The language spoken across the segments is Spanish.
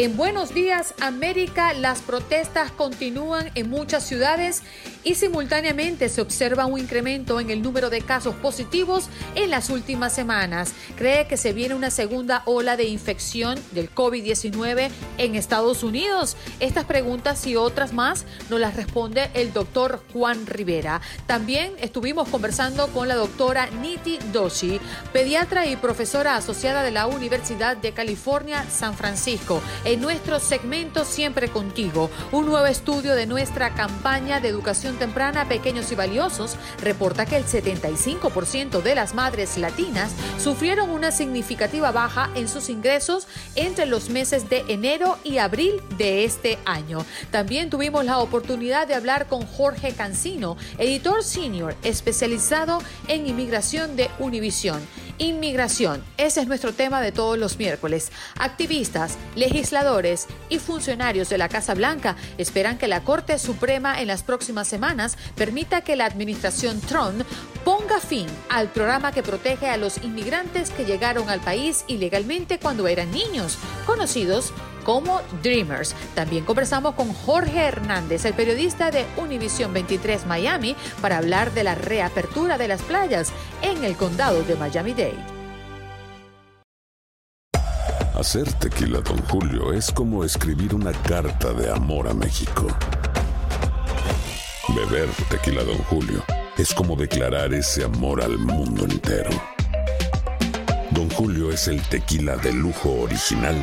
En Buenos Días América, las protestas continúan en muchas ciudades y simultáneamente se observa un incremento en el número de casos positivos en las últimas semanas. Cree que se viene una segunda ola de infección del COVID-19 en Estados Unidos. Estas preguntas y otras más nos las responde el doctor Juan Rivera. También estuvimos conversando con la doctora Niti Doshi, pediatra y profesora asociada de la Universidad de California, San Francisco. En nuestro segmento Siempre Contigo, un nuevo estudio de nuestra campaña de educación temprana Pequeños y Valiosos reporta que el 75% de las madres latinas sufrieron una significativa baja en sus ingresos entre los meses de enero y abril de este año. También tuvimos la oportunidad de hablar con Jorge Cancino, editor senior especializado en inmigración de Univisión. Inmigración, ese es nuestro tema de todos los miércoles. Activistas, legisladores y funcionarios de la Casa Blanca esperan que la Corte Suprema en las próximas semanas permita que la administración Trump ponga fin al programa que protege a los inmigrantes que llegaron al país ilegalmente cuando eran niños, conocidos como Dreamers. También conversamos con Jorge Hernández, el periodista de Univision 23 Miami, para hablar de la reapertura de las playas en el condado de Miami-Dade. Hacer tequila, Don Julio, es como escribir una carta de amor a México. Beber tequila, Don Julio, es como declarar ese amor al mundo entero. Don Julio es el tequila de lujo original,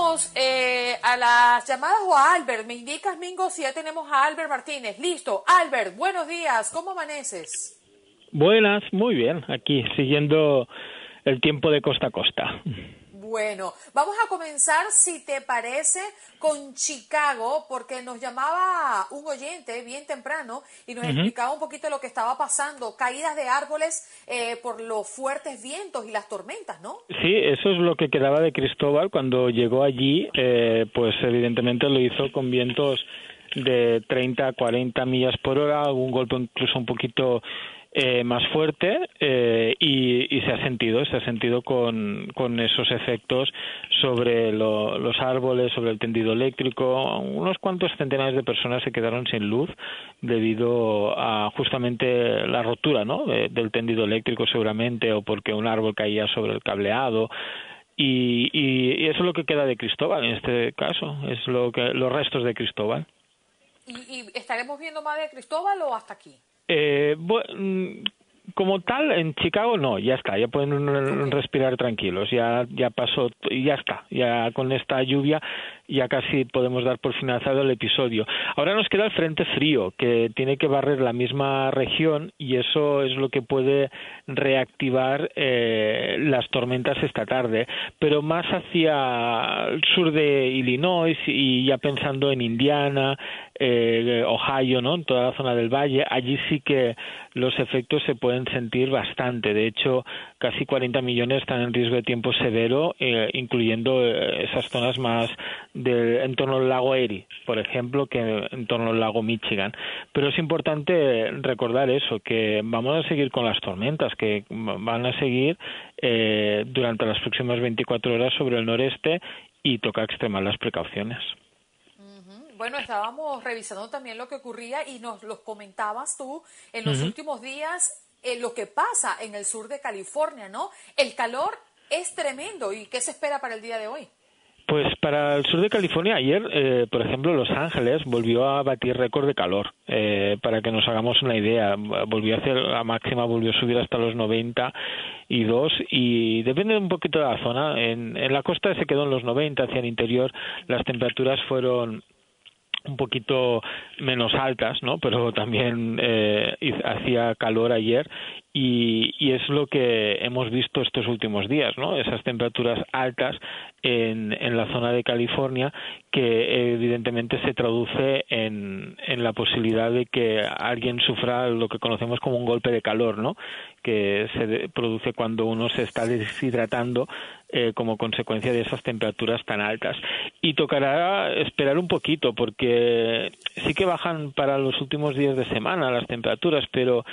eh, a las llamadas o a Albert. Me indicas, Mingo, si ya tenemos a Albert Martínez. Listo. Albert, buenos días. ¿Cómo amaneces? Buenas, muy bien. Aquí siguiendo el tiempo de costa a costa. Bueno, vamos a comenzar, si te parece, con Chicago, porque nos llamaba un oyente bien temprano y nos explicaba un poquito lo que estaba pasando, caídas de árboles eh, por los fuertes vientos y las tormentas, ¿no? Sí, eso es lo que quedaba de Cristóbal cuando llegó allí, eh, pues evidentemente lo hizo con vientos de 30 a 40 millas por hora, algún golpe incluso un poquito eh, más fuerte eh, y, se ha sentido, se ha sentido con, con esos efectos sobre los árboles, sobre el tendido eléctrico. Unos cuantos centenares de personas se quedaron sin luz debido a justamente la rotura ¿no? del tendido eléctrico seguramente o porque un árbol caía sobre el cableado. Y, y, eso es lo que queda de Cristóbal en este caso, es lo que los restos de Cristóbal. ¿Y, y estaremos viendo más de Cristóbal o hasta aquí? Eh, bueno, como tal, en Chicago no, ya está, ya pueden respirar tranquilos, ya, ya pasó, ya está, ya con esta lluvia ya casi podemos dar por finalizado el episodio. Ahora nos queda el frente frío, que tiene que barrer la misma región y eso es lo que puede reactivar eh, las tormentas esta tarde, pero más hacia el sur de Illinois y ya pensando en Indiana, eh, Ohio, ¿no? En toda la zona del valle, allí sí que los efectos se pueden sentir bastante. De hecho, casi 40 millones están en riesgo de tiempo severo, eh, incluyendo eh, esas zonas más de, en torno al lago Erie, por ejemplo, que en torno al lago Michigan. Pero es importante recordar eso, que vamos a seguir con las tormentas, que van a seguir eh, durante las próximas 24 horas sobre el noreste y toca extremar las precauciones. Bueno, estábamos revisando también lo que ocurría y nos lo comentabas tú en los últimos días, eh, lo que pasa en el sur de California, ¿no? El calor es tremendo. ¿Y qué se espera para el día de hoy? Pues para el sur de California, ayer, eh, por ejemplo, Los Ángeles volvió a batir récord de calor. Eh, para que nos hagamos una idea, volvió a hacer la máxima, volvió a subir hasta los 92 y depende un poquito de la zona. En, en la costa se quedó en los 90, hacia el interior las temperaturas fueron un poquito menos altas, ¿no? Pero también eh, hacía calor ayer y, es lo que hemos visto estos últimos días, ¿no? Esas temperaturas altas en, en la zona de California que evidentemente se traduce en, en la posibilidad de que alguien sufra lo que conocemos como un golpe de calor, ¿no? Que se produce cuando uno se está deshidratando eh, como consecuencia de esas temperaturas tan altas. Y tocará esperar un poquito porque sí que bajan para los últimos días de semana las temperaturas, pero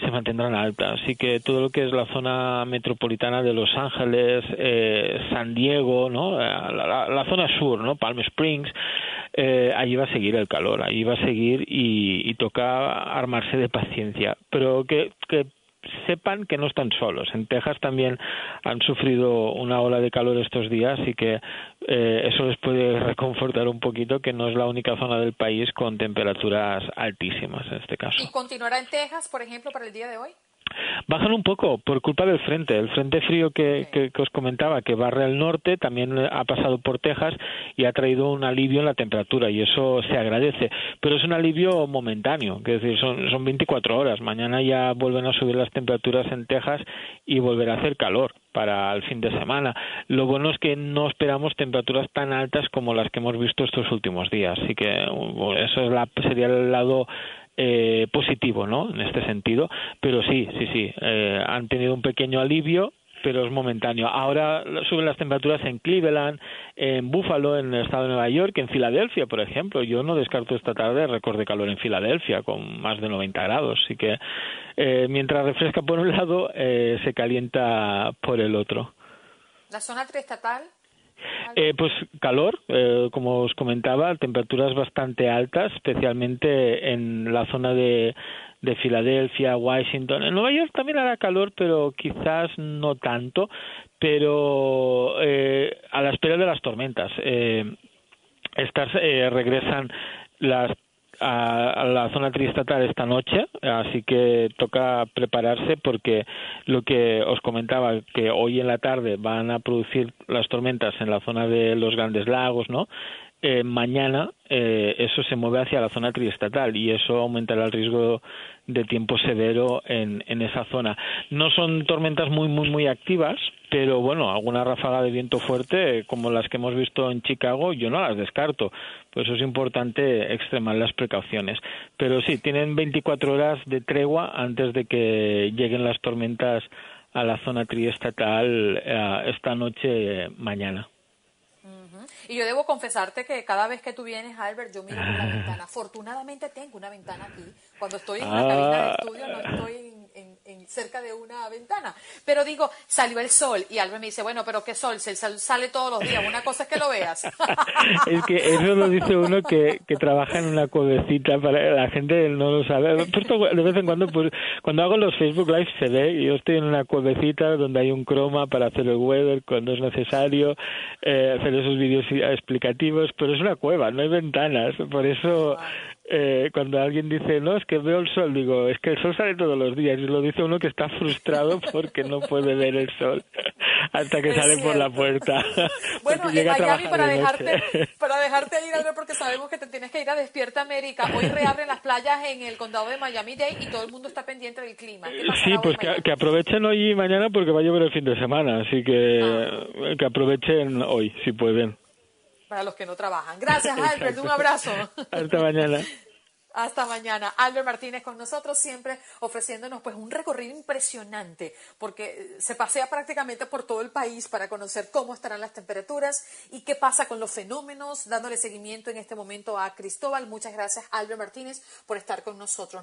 se mantendrán altas. Así que todo lo que es la zona metropolitana de Los Ángeles, eh, San Diego. Eh, la, zona sur, ¿no? Palm Springs, eh, allí va a seguir el calor, allí va a seguir y, toca armarse de paciencia. Pero que, que sepan que no están solos. En Texas también han sufrido una ola de calor estos días y que eh, eso les puede reconfortar un poquito que no es la única zona del país con temperaturas altísimas en este caso. ¿Y continuará en Texas, por ejemplo, para el día de hoy? Bajan un poco por culpa del frente. El frente frío que, que, os comentaba, que barre al norte, también ha pasado por Texas y ha traído un alivio en la temperatura y eso se agradece. Pero es un alivio momentáneo, que es decir, son, son 24 horas. Mañana ya vuelven a subir las temperaturas en Texas y volverá a hacer calor para el fin de semana. Lo bueno es que no esperamos temperaturas tan altas como las que hemos visto estos últimos días. Así que eso es la, sería el lado eh, positivo, ¿no? En este sentido, pero sí, sí, sí, eh, han tenido un pequeño alivio pero es momentáneo. Ahora suben las temperaturas en Cleveland, en Buffalo, en el estado de Nueva York, en Filadelfia, por ejemplo. Yo no descarto esta tarde récord de calor en Filadelfia, con más de 90 grados. Así que eh, mientras refresca por un lado, eh, se calienta por el otro. ¿La zona triestatal eh, pues calor, eh, como os comentaba, temperaturas bastante altas, especialmente en la zona de, de Filadelfia, Washington. En Nueva York también hará calor, pero quizás no tanto, pero eh, a la espera de las tormentas. Eh, estas eh, regresan las a, la zona triestatal esta noche, así que toca prepararse porque lo que os comentaba, que hoy en la tarde van a producir las tormentas en la zona de los grandes lagos, ¿no? Eh, mañana eh, eso se mueve hacia la zona triestatal y eso aumentará el riesgo de tiempo severo en, esa zona. No son tormentas muy, muy, muy activas, pero bueno, alguna ráfaga de viento fuerte, como las que hemos visto en Chicago, yo no las descarto. Por eso es importante extremar las precauciones. Pero sí, tienen 24 horas de tregua antes de que lleguen las tormentas a la zona triestatal eh, esta noche mañana. Y yo debo confesarte que cada vez que tú vienes, Albert, yo miro por la ventana. Afortunadamente tengo una ventana aquí. Cuando estoy en la cabina de Ah. estudio no estoy en, en- cerca de una ventana. Pero digo, salió el sol. Y Albert me dice, bueno, pero ¿qué sol? Si el sol sale todos los días. Una cosa es que lo veas. Es que eso lo dice uno que, que trabaja en una cuevecita, para la gente no lo sabe. De vez en cuando, pues, cuando hago los Facebook Live se ve, yo estoy en una cuevecita donde hay un croma para hacer el weather cuando es necesario, eh, hacer esos vídeos explicativos, pero es una cueva, no hay ventanas, por eso eh, cuando alguien dice, no, es que veo el sol, digo, es que el sol sale todos los días, y lo dice uno que está frustrado porque no puede ver el sol hasta que Es sale por la puerta. Bueno, en Miami para de dejarte, para dejarte ir, Albert, porque sabemos que te tienes que ir a Despierta América. Hoy reabren las playas en el condado de Miami-Dade y todo el mundo está pendiente del clima. ¿Qué pasará Sí, pues que aprovechen hoy y mañana porque va a llover el fin de semana, así que Ah. que aprovechen hoy si pueden. Para los que no trabajan. Gracias, Albert. Un abrazo. Hasta mañana. Hasta mañana. Albert Martínez con nosotros, siempre ofreciéndonos pues un recorrido impresionante, porque eh, se pasea prácticamente por todo el país para conocer cómo estarán las temperaturas y qué pasa con los fenómenos, dándole seguimiento en este momento a Cristóbal. Muchas gracias, Albert Martínez, por estar con nosotros.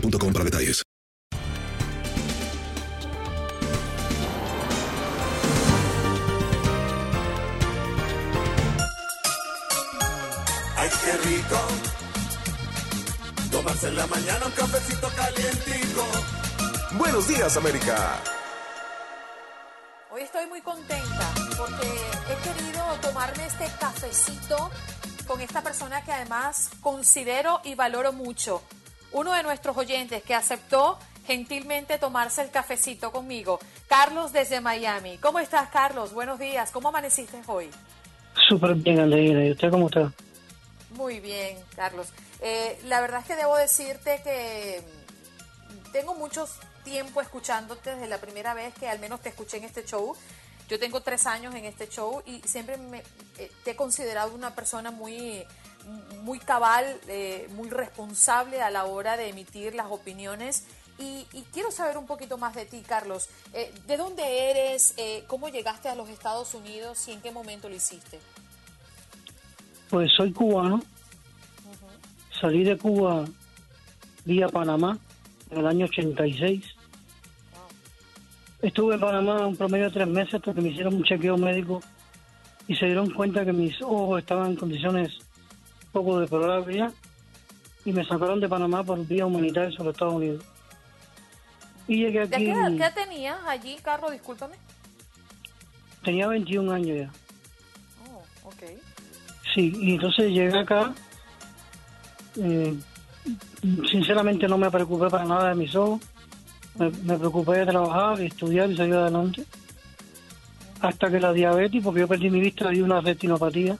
boostmobile.com para detalles. Ay, qué rico. Tomarse en la mañana un cafecito calientico. Buenos días, América. Hoy estoy muy contenta porque he querido tomarme este cafecito con esta persona que además considero y valoro mucho. Uno de nuestros oyentes que aceptó gentilmente tomarse el cafecito conmigo. Carlos desde Miami. ¿Cómo estás, Carlos? Buenos días. ¿Cómo amaneciste hoy? Súper bien, Andreina. ¿Y usted cómo está? Muy bien, Carlos. Eh, la verdad es que debo decirte que tengo mucho tiempo escuchándote desde la primera vez que al menos te escuché en este show. Yo tengo tres años en este show y siempre me, eh, te he considerado una persona muy, muy cabal, eh, muy responsable a la hora de emitir las opiniones. Y, y quiero saber un poquito más de ti, Carlos. Eh, ¿De dónde eres? Eh, ¿Cómo llegaste a los Estados Unidos y en qué momento lo hiciste? Pues soy cubano. Salí de Cuba vía Panamá en el año 86. Estuve en Panamá un promedio de tres meses hasta que me hicieron un chequeo médico y se dieron cuenta que mis ojos estaban en condiciones poco deplorables ya y me sacaron de Panamá por vía humanitaria sobre Estados Unidos. Y llegué ¿De aquí, qué edad qué tenías allí, Carlos? Discúlpame. tenía 21 años ya. Oh, ok. Sí, y entonces llegué acá. eh, sinceramente no me preocupé para nada de mis ojos. Me, me preocupé de trabajar, de estudiar y salir adelante. Hasta que la diabetes, porque yo perdí mi vista, y una retinopatía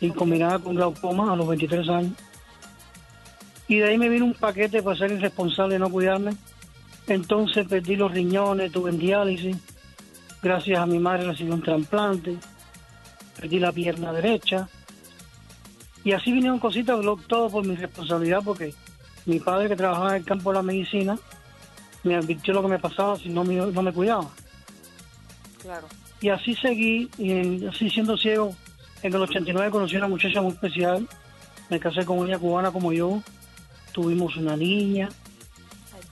y combinada con glaucoma a los 23 años. Y de ahí me vino un paquete para ser irresponsable y no cuidarme. Entonces perdí los riñones, tuve en diálisis. Gracias a mi madre recibí un trasplante perdí la pierna derecha. Y así vinieron cositas, todo por mi responsabilidad, porque mi padre que trabajaba en el campo de la medicina me advirtió lo que me pasaba si no me, no me cuidaba. Claro. Y así seguí, y así siendo ciego, en el 89 conocí a una muchacha muy especial, me casé con ella cubana como yo, tuvimos una niña,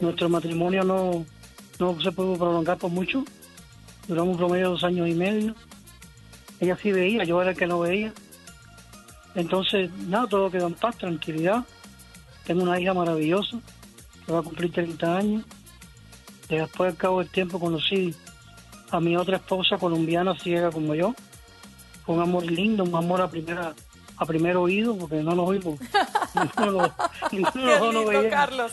nuestro matrimonio no, no se pudo prolongar por mucho, duramos un promedio de dos años y medio, ella sí veía, yo era el que no veía, entonces nada, todo quedó en paz, tranquilidad, tengo una hija maravillosa, que va a cumplir 30 años, después al cabo del tiempo conocí a mi otra esposa colombiana ciega como yo. Un amor lindo, un amor a primera a primer oído porque no nos oímos. ninguno de los- Qué los lindo. Carlos.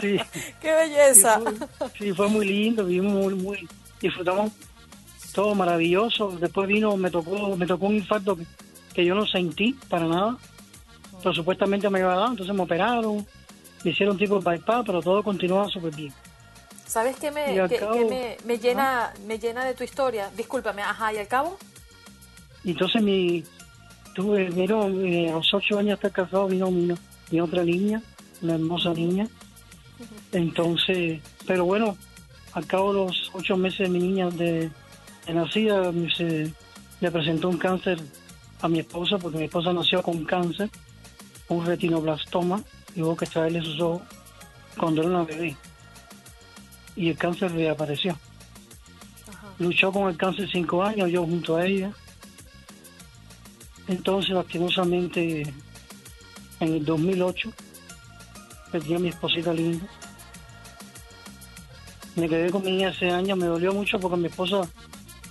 Sí. Qué belleza. Sí, fue, sí, fue muy lindo, vivimos muy, muy, disfrutamos todo maravilloso. Después vino, me tocó, me tocó un infarto que, que yo no sentí para nada, pero supuestamente me iba a dar, entonces me operaron, me hicieron tipo de bypass, pero todo continuaba súper bien. ¿Sabes qué me, qué- cabo- qué me, me llena, me llena de tu historia? Discúlpame, ajá, ¿y al cabo? Entonces mi, tuve, vino, eh, a los ocho años estar casado, vino mi, mi otra niña, una hermosa niña. Entonces, pero bueno, al cabo de los ocho meses de mi niña de, de nacida, se le presentó un cáncer a mi esposa, porque mi esposa nació con cáncer, un retinoblastoma, y hubo que extraerle sus ojos cuando era una bebé. Y el cáncer reapareció. Luchó con el cáncer cinco años, yo junto a ella. Entonces, lastimosamente, en el 2008, perdí a mi esposita linda. Me quedé con mi niña ese año, me dolió mucho porque mi esposa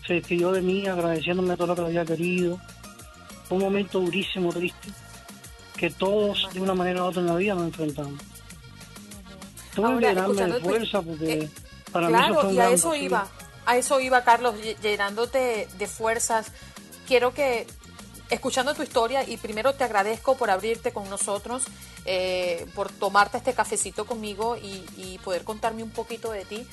se despidió de mí agradeciéndome todo lo que había querido. Fue un momento durísimo, triste, que todos de una manera u otra en la vida nos enfrentamos. Tuve Ahora, que llenarme de fuerza porque para mí eso fue un y a gran eso iba, a eso iba, Carlos, ll- llenándote de fuerzas. Quiero que, escuchando tu historia, y primero te agradezco por abrirte con nosotros, eh, por tomarte este cafecito conmigo y, poder contarme un poquito de ti.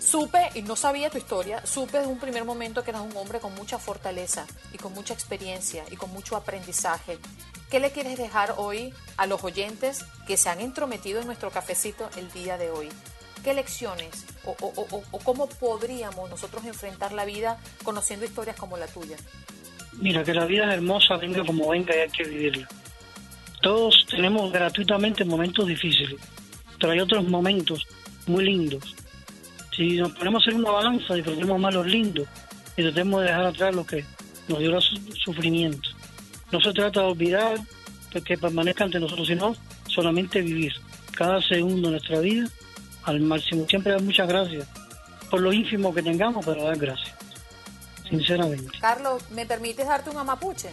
Supe, y no sabía tu historia, supe desde un primer momento que eras un hombre con mucha fortaleza y con mucha experiencia y con mucho aprendizaje. ¿Qué le quieres dejar hoy a los oyentes que se han entrometido en nuestro cafecito el día de hoy? ¿Qué lecciones o cómo podríamos nosotros enfrentar la vida conociendo historias como la tuya? Mira, que la vida es hermosa, venga como venga y hay que vivirla. Todos tenemos gratuitamente momentos difíciles, pero hay otros momentos muy lindos. Si nos ponemos hacer una balanza, disfrutemos más los lindos y tratemos de dejar atrás lo que nos dio sufrimiento. No se trata de olvidar que permanezca ante nosotros, sino solamente vivir cada segundo de nuestra vida al máximo. Siempre dar muchas gracias por lo ínfimo que tengamos, pero dar gracias, sinceramente. Carlos, ¿me permites darte un amapuche?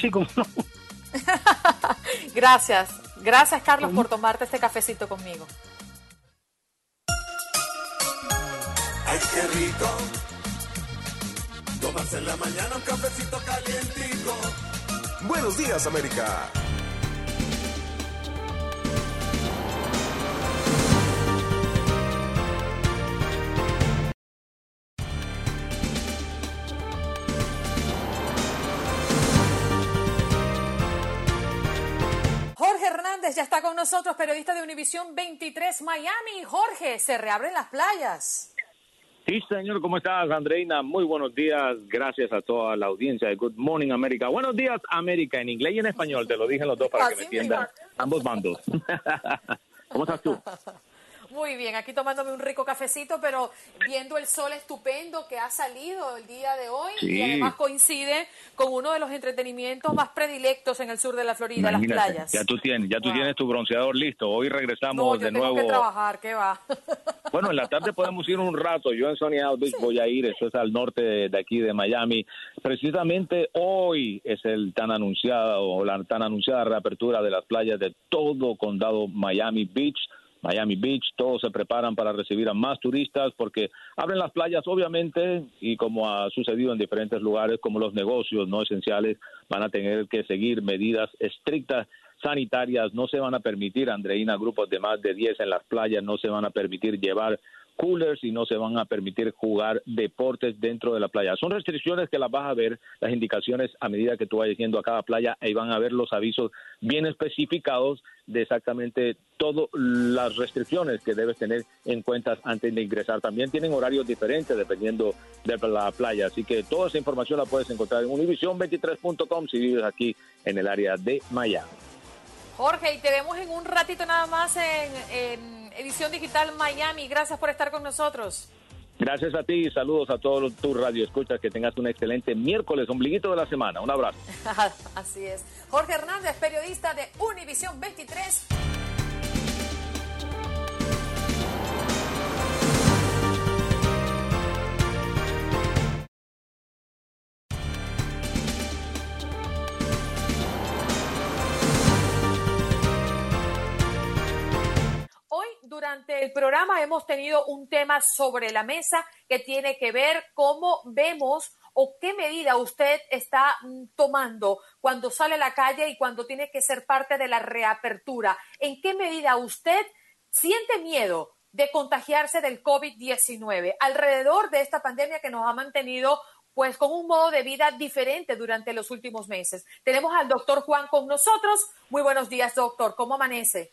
Sí, como no. Gracias, gracias Carlos por tomarte este cafecito conmigo. Ay, qué rico. Tomarse en la mañana un cafecito calientico. Buenos días, América. Ya está con nosotros, periodista de Univisión 23 Miami. Jorge, se reabren las playas. Sí, señor, ¿cómo estás, Andreina? Muy buenos días. Gracias a toda la audiencia de Good Morning América. Buenos días, América, en inglés y en español. Te lo dije en los dos para que me entiendan ambos bandos. ¿Cómo estás tú? Muy bien, aquí tomándome un rico cafecito, pero viendo el sol estupendo que ha salido el día de hoy Sí. y además coincide con uno de los entretenimientos más predilectos en el sur de la Florida, las playas. Ya tú tienes, ya tú Wow. tienes tu bronceador listo. Hoy regresamos No, yo de tengo nuevo. que trabajar, ¿qué va? Bueno, en la tarde podemos ir un rato. Yo en Sonia Beach voy a ir, eso es al norte de, de aquí de Miami. Precisamente hoy es el tan anunciado o la tan anunciada reapertura de las playas de todo condado Miami Beach. Miami Beach, todos se preparan para recibir a más turistas porque abren las playas obviamente y como ha sucedido en diferentes lugares como los negocios no esenciales van a tener que seguir medidas estrictas sanitarias, no se van a permitir, Andreina, grupos de más de 10 en las playas, no se van a permitir llevar coolers y no se van a permitir jugar deportes dentro de la playa. Son restricciones que las vas a ver, las indicaciones a medida que tú vayas yendo a cada playa, ahí van a ver los avisos bien especificados de exactamente todas las restricciones que debes tener en cuenta antes de ingresar. También tienen horarios diferentes dependiendo de la playa, así que toda esa información la puedes encontrar en univision23.com si vives aquí en el área de Miami. Jorge, y te vemos en un ratito nada más en, en Edición Digital Miami. Gracias por estar con nosotros. Gracias a ti y saludos a todos tus radioescuchas. Que tengas un excelente miércoles, ombliguito de la semana. Un abrazo. Así es. Jorge Hernández, periodista de Univisión 23. Durante el programa hemos tenido un tema sobre la mesa que tiene que ver cómo vemos o qué medida usted está mm, tomando cuando sale a la calle y cuando tiene que ser parte de la reapertura. ¿En qué medida usted siente miedo de contagiarse del COVID-19 alrededor de esta pandemia que nos ha mantenido pues con un modo de vida diferente durante los últimos meses. Tenemos al doctor Juan con nosotros. Muy buenos días, doctor. ¿Cómo amanece?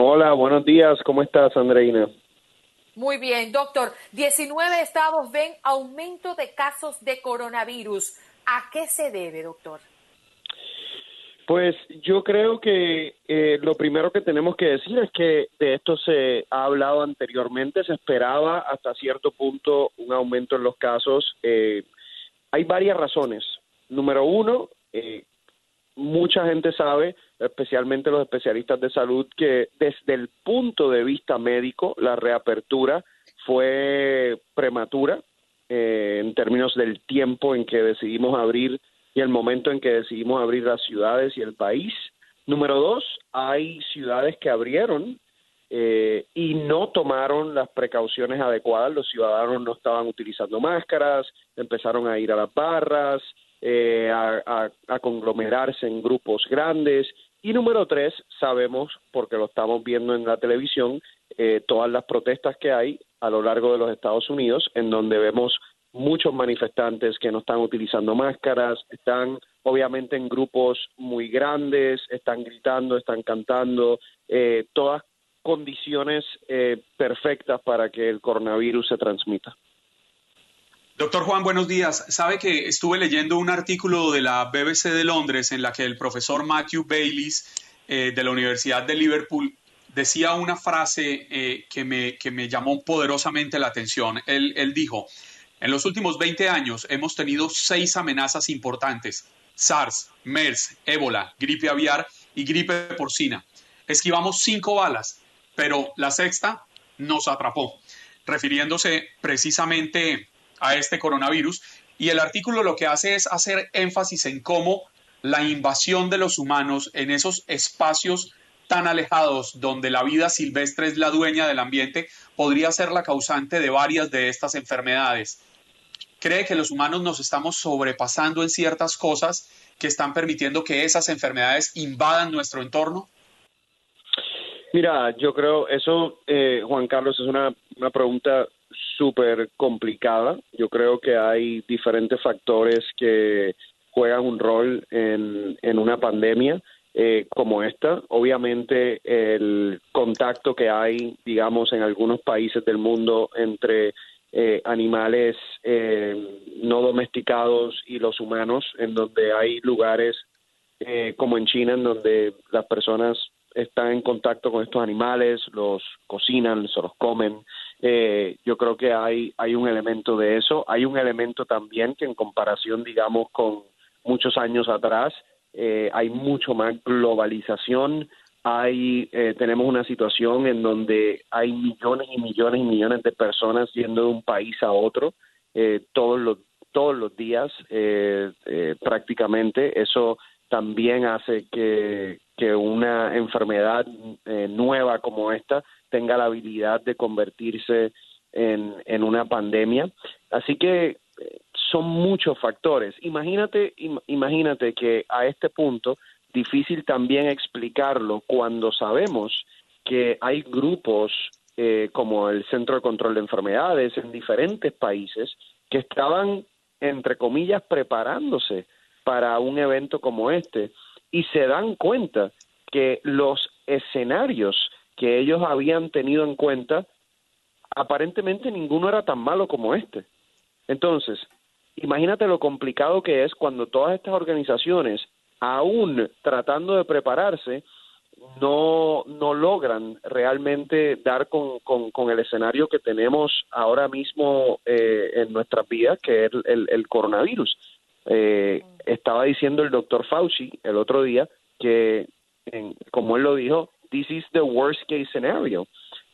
Hola, buenos días. ¿Cómo estás, Andreina? Muy bien, doctor. 19 estados ven aumento de casos de coronavirus. ¿A qué se debe, doctor? Pues yo creo que eh, lo primero que tenemos que decir es que de esto se ha hablado anteriormente, se esperaba hasta cierto punto un aumento en los casos. Eh, hay varias razones. Número uno, eh, mucha gente sabe, especialmente los especialistas de salud, que desde el punto de vista médico la reapertura fue prematura eh, en términos del tiempo en que decidimos abrir y el momento en que decidimos abrir las ciudades y el país. Número dos, hay ciudades que abrieron eh, y no tomaron las precauciones adecuadas. Los ciudadanos no estaban utilizando máscaras, empezaron a ir a las barras, eh, a, conglomerarse en grupos grandes. Y número tres, sabemos, porque lo estamos viendo en la televisión, eh, todas las protestas que hay a lo largo de los Estados Unidos, en donde vemos muchos manifestantes que no están utilizando máscaras, están obviamente en grupos muy grandes, están gritando, están cantando, eh, todas condiciones perfectas para que el coronavirus se transmita. Doctor Juan, buenos días. Sabe que estuve leyendo un artículo de la BBC de Londres en la que el profesor Matthew Baylis eh, de la Universidad de Liverpool decía una frase eh, que, me, que me llamó poderosamente la atención. Él, él dijo, en los últimos 20 años hemos tenido seis amenazas importantes, SARS, MERS, ébola, gripe aviar y gripe porcina. Esquivamos cinco balas, pero la sexta nos atrapó, refiriéndose precisamente a este coronavirus y el artículo lo que hace es hacer énfasis en cómo la invasión de los humanos en esos espacios tan alejados donde la vida silvestre es la dueña del ambiente podría ser la causante de varias de estas enfermedades. ¿Cree que los humanos nos estamos sobrepasando en ciertas cosas que están permitiendo que esas enfermedades invadan nuestro entorno? Mira, yo creo eso, eh, Juan Carlos, es una, una pregunta súper complicada. Yo creo que hay diferentes factores que juegan un rol en, en una pandemia eh, como esta. Obviamente el contacto que hay, digamos, en algunos países del mundo entre eh, animales eh, no domesticados y los humanos, en donde hay lugares como en China, en donde las personas están en contacto con estos animales, los cocinan, se los comen. Eh, yo creo que hay, hay un elemento de eso. Hay un elemento también que en comparación, digamos, con muchos años atrás, eh, hay mucho más globalización. Hay, eh, tenemos una situación en donde hay millones y millones y millones de personas yendo de un país a otro todos los todos los días prácticamente. Eso también hace que, que una enfermedad nueva como esta tenga la habilidad de convertirse en, en una pandemia. Así que eh, son muchos factores. Imagínate, imagínate que a este punto difícil también explicarlo cuando sabemos que hay grupos eh, como el Centro de Control de Enfermedades en diferentes países que estaban, entre comillas, preparándose para un evento como este y se dan cuenta que los escenarios que ellos habían tenido en cuenta, aparentemente ninguno era tan malo como este. Entonces, imagínate lo complicado que es cuando todas estas organizaciones, aún tratando de prepararse, no, no logran realmente dar con, con, el escenario que tenemos ahora mismo eh, en nuestras vidas, que es el, coronavirus. Eh, estaba diciendo el doctor Fauci el otro día que, como él lo dijo, this is the worst case scenario.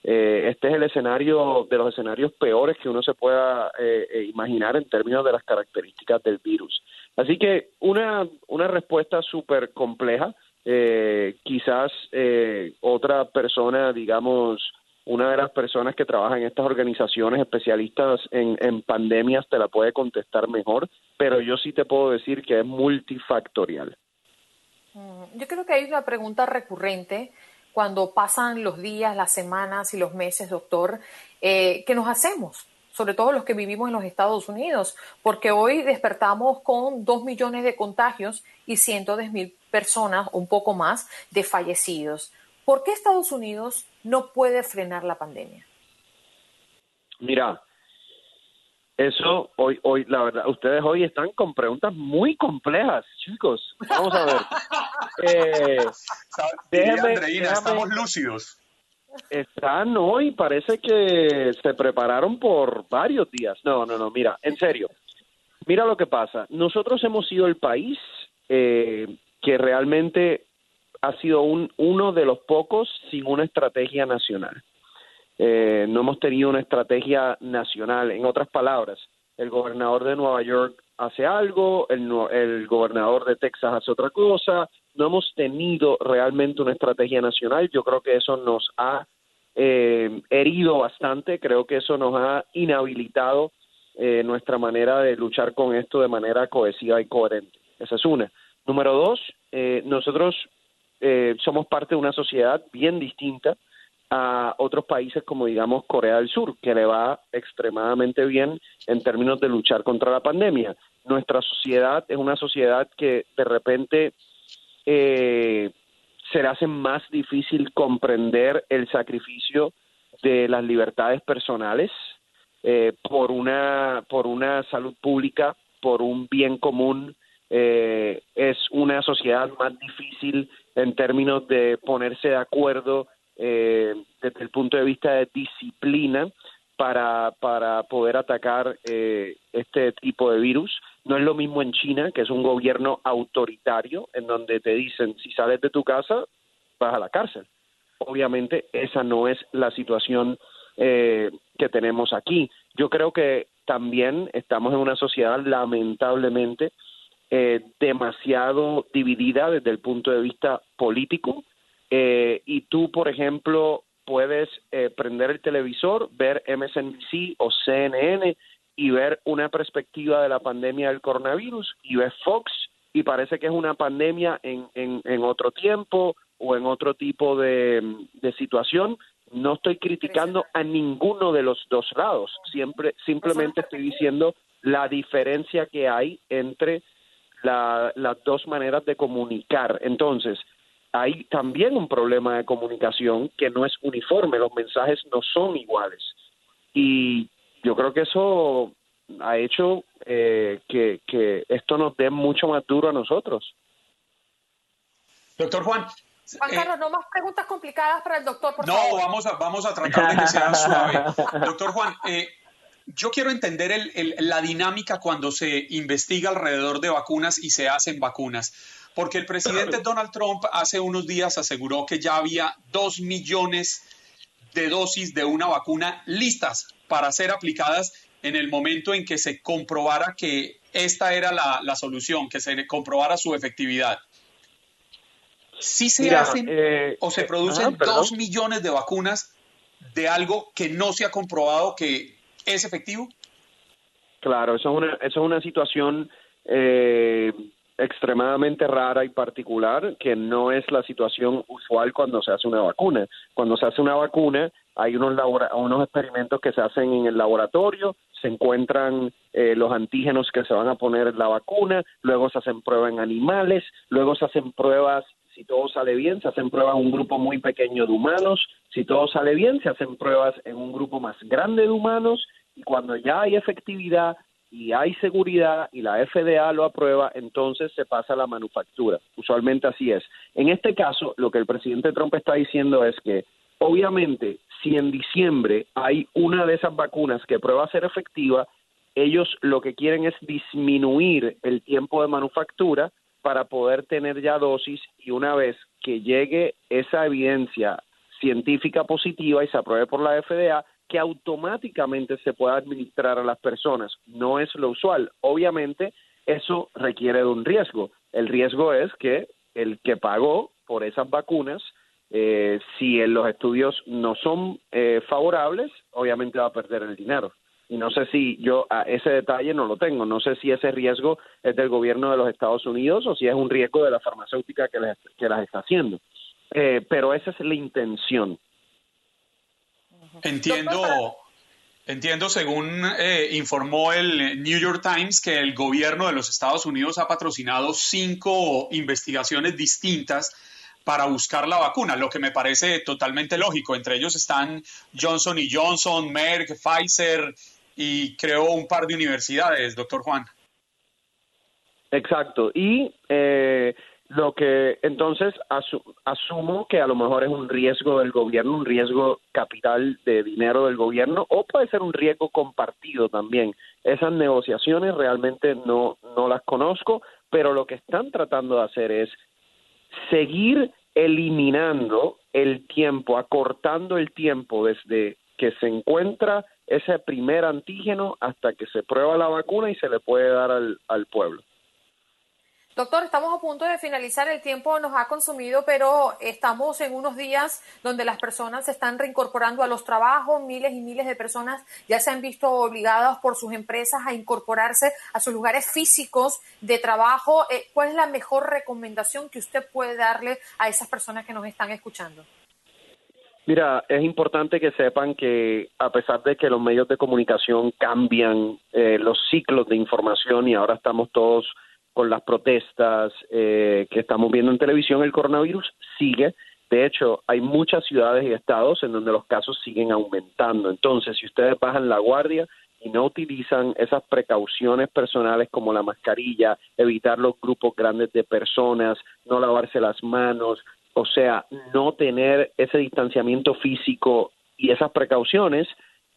Eh, este es el escenario de los escenarios peores que uno se pueda eh, eh, imaginar en términos de las características del virus. Así que una, una respuesta súper compleja. quizás otra persona, digamos, una de las personas que trabaja en estas organizaciones especialistas en, pandemias te la puede contestar mejor, pero yo sí te puedo decir que es multifactorial. Mm, yo creo que hay una pregunta recurrente cuando pasan los días, las semanas y los meses, doctor, eh, ¿qué nos hacemos? Sobre todo los que vivimos en los Estados Unidos, porque hoy despertamos con dos millones de contagios y cientos de mil personas, un poco más, de fallecidos. ¿Por qué Estados Unidos no puede frenar la pandemia? Mira, eso hoy, hoy, la verdad, ustedes hoy están con preguntas muy complejas, chicos. Vamos a ver. eh, déjame, Andreina, estamos lúcidos. Están hoy, parece que se prepararon por varios días. No, no, no, mira, en serio. Mira lo que pasa. Nosotros hemos sido el país eh, que realmente ha sido un, uno de los pocos sin una estrategia nacional. Eh, no hemos tenido una estrategia nacional. En otras palabras, el gobernador de Nueva York hace algo, el, el gobernador de Texas hace otra cosa. No hemos tenido realmente una estrategia nacional. Yo creo que eso nos ha eh, herido bastante. Creo que eso nos ha inhabilitado eh, nuestra manera de luchar con esto de manera cohesiva y coherente. Esa es una. Número dos, eh, nosotros eh, somos parte de una sociedad bien distinta a otros países como digamos Corea del Sur, que le va extremadamente bien en términos de luchar contra la pandemia. Nuestra sociedad es una sociedad que de repente eh, se le hace más difícil comprender el sacrificio de las libertades personales eh, por una por una salud pública, por un bien común. Eh, es una sociedad más difícil en términos de ponerse de acuerdo eh, desde el punto de vista de disciplina para, para poder atacar eh, este tipo de virus. No es lo mismo en China, que es un gobierno autoritario, en donde te dicen, si sales de tu casa, vas a la cárcel. Obviamente esa no es la situación eh, que tenemos aquí. Yo creo que también estamos en una sociedad lamentablemente eh, demasiado dividida desde el punto de vista político. Eh, y tú, por ejemplo, puedes eh, prender el televisor, ver MSNBC o CNN y ver una perspectiva de la pandemia del coronavirus y ves Fox y parece que es una pandemia en, en, en otro tiempo o en otro tipo de, de situación. No estoy criticando a ninguno de los dos lados, siempre simplemente estoy diciendo la diferencia que hay entre la, las dos maneras de comunicar. Entonces, hay también un problema de comunicación que no es uniforme, los mensajes no son iguales. Y yo creo que eso ha hecho eh, que, que esto nos dé mucho más duro a nosotros. Doctor Juan, Juan eh, Carlos, no más preguntas complicadas para el doctor, por no, favor. vamos a, vamos a tratar de que sea suave. Doctor Juan, eh, yo quiero entender el, el, la dinámica cuando se investiga alrededor de vacunas y se hacen vacunas. Porque el presidente Donald Trump hace unos días aseguró que ya había dos millones de dosis de una vacuna listas para ser aplicadas en el momento en que se comprobara que esta era la, la solución, que se comprobara su efectividad. ¿Sí se Mira, hacen eh, o se eh, producen ajá, dos millones de vacunas de algo que no se ha comprobado que es efectivo? Claro, eso es una, eso es una situación eh, extremadamente rara y particular que no es la situación usual cuando se hace una vacuna. Cuando se hace una vacuna hay unos, labora- unos experimentos que se hacen en el laboratorio, se encuentran eh, los antígenos que se van a poner en la vacuna, luego se hacen pruebas en animales, luego se hacen pruebas, si todo sale bien, se hacen pruebas en un grupo muy pequeño de humanos, si todo sale bien, se hacen pruebas en un grupo más grande de humanos y cuando ya hay efectividad y hay seguridad y la FDA lo aprueba, entonces se pasa a la manufactura. Usualmente así es. En este caso, lo que el presidente Trump está diciendo es que, obviamente, si en diciembre hay una de esas vacunas que prueba ser efectiva, ellos lo que quieren es disminuir el tiempo de manufactura para poder tener ya dosis y una vez que llegue esa evidencia científica positiva y se apruebe por la FDA, que automáticamente se pueda administrar a las personas. No es lo usual. Obviamente, eso requiere de un riesgo. El riesgo es que el que pagó por esas vacunas Eh, si los estudios no son eh, favorables, obviamente va a perder el dinero. Y no sé si yo a ese detalle no lo tengo. No sé si ese riesgo es del gobierno de los Estados Unidos o si es un riesgo de la farmacéutica que, les, que las está haciendo. Eh, pero esa es la intención. Entiendo, entiendo según eh, informó el New York Times que el gobierno de los Estados Unidos ha patrocinado cinco investigaciones distintas para buscar la vacuna, lo que me parece totalmente lógico. Entre ellos están Johnson y Johnson, Merck, Pfizer y creo un par de universidades, doctor Juan. Exacto. Y eh, lo que entonces asumo que a lo mejor es un riesgo del gobierno, un riesgo capital de dinero del gobierno, o puede ser un riesgo compartido también. Esas negociaciones realmente no, no las conozco, pero lo que están tratando de hacer es seguir eliminando el tiempo, acortando el tiempo desde que se encuentra ese primer antígeno hasta que se prueba la vacuna y se le puede dar al, al pueblo. Doctor, estamos a punto de finalizar, el tiempo nos ha consumido, pero estamos en unos días donde las personas se están reincorporando a los trabajos, miles y miles de personas ya se han visto obligadas por sus empresas a incorporarse a sus lugares físicos de trabajo. Eh, ¿Cuál es la mejor recomendación que usted puede darle a esas personas que nos están escuchando? Mira, es importante que sepan que a pesar de que los medios de comunicación cambian eh, los ciclos de información y ahora estamos todos con las protestas eh, que estamos viendo en televisión, el coronavirus sigue. De hecho, hay muchas ciudades y estados en donde los casos siguen aumentando. Entonces, si ustedes bajan la guardia y no utilizan esas precauciones personales como la mascarilla, evitar los grupos grandes de personas, no lavarse las manos, o sea, no tener ese distanciamiento físico y esas precauciones,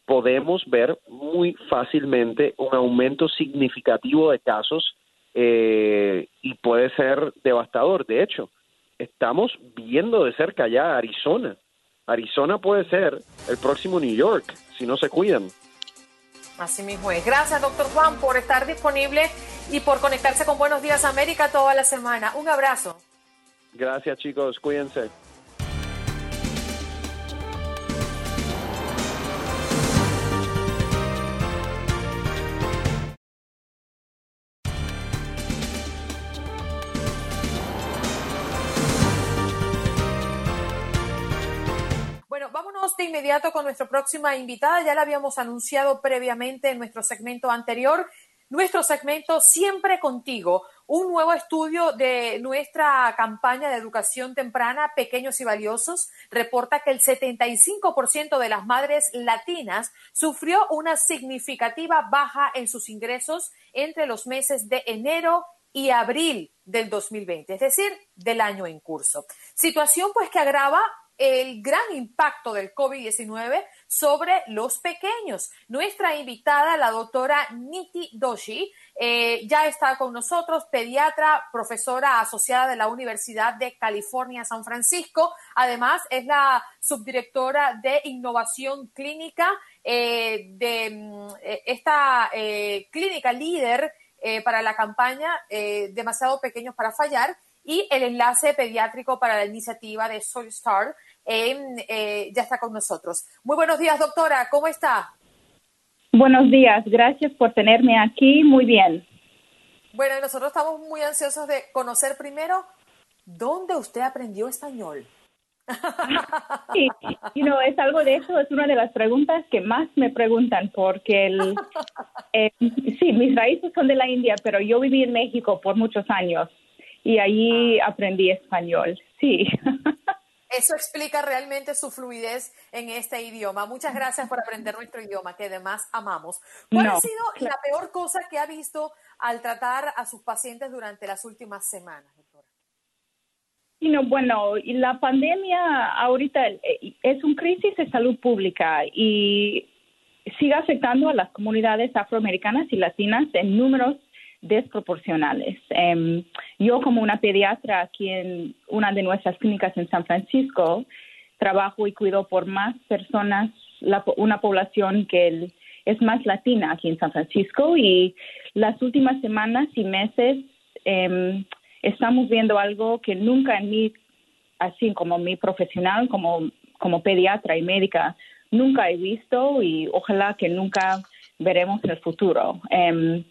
podemos ver muy fácilmente un aumento significativo de casos eh, y puede ser devastador. De hecho, estamos viendo de cerca ya Arizona. Arizona puede ser el próximo New York si no se cuidan. Así mismo es. Gracias, doctor Juan, por estar disponible y por conectarse con Buenos Días América toda la semana. Un abrazo. Gracias, chicos. Cuídense. de inmediato con nuestra próxima invitada. Ya la habíamos anunciado previamente en nuestro segmento anterior. Nuestro segmento Siempre contigo, un nuevo estudio de nuestra campaña de educación temprana, Pequeños y Valiosos, reporta que el 75% de las madres latinas sufrió una significativa baja en sus ingresos entre los meses de enero y abril del 2020, es decir, del año en curso. Situación pues que agrava el gran impacto del COVID-19 sobre los pequeños. Nuestra invitada, la doctora Niti Doshi, eh, ya está con nosotros, pediatra, profesora asociada de la Universidad de California, San Francisco. Además, es la subdirectora de innovación clínica eh, de mm, eh, esta clínica líder para la campaña Demasiado Pequeños para Fallar y el enlace pediátrico para la iniciativa de Soul Star eh, ya está con nosotros. Muy buenos días, doctora, ¿cómo está? Buenos días, gracias por tenerme aquí, muy bien. Bueno, nosotros estamos muy ansiosos de conocer primero dónde usted aprendió español. Sí, you know, es algo de eso, es una de las preguntas que más me preguntan porque el, eh, sí, mis raíces son de la India, pero yo viví en México por muchos años y allí ah. aprendí español, sí. Eso explica realmente su fluidez en este idioma. Muchas gracias por aprender nuestro idioma, que además amamos. ¿Cuál ha sido la peor cosa que ha visto al tratar a sus pacientes durante las últimas semanas, doctora? bueno, la pandemia ahorita eh, es un crisis de salud pública y sigue afectando a las comunidades afroamericanas y latinas en números desproporcionales. Em, yo como una pediatra aquí en una de nuestras clínicas en San Francisco, trabajo y cuido por más personas, una población que es más latina aquí en San Francisco y las últimas semanas y meses em, estamos viendo algo que nunca en mi así como mi profesional, como, como pediatra y médica, nunca he visto y ojalá que nunca veremos en el futuro. Em,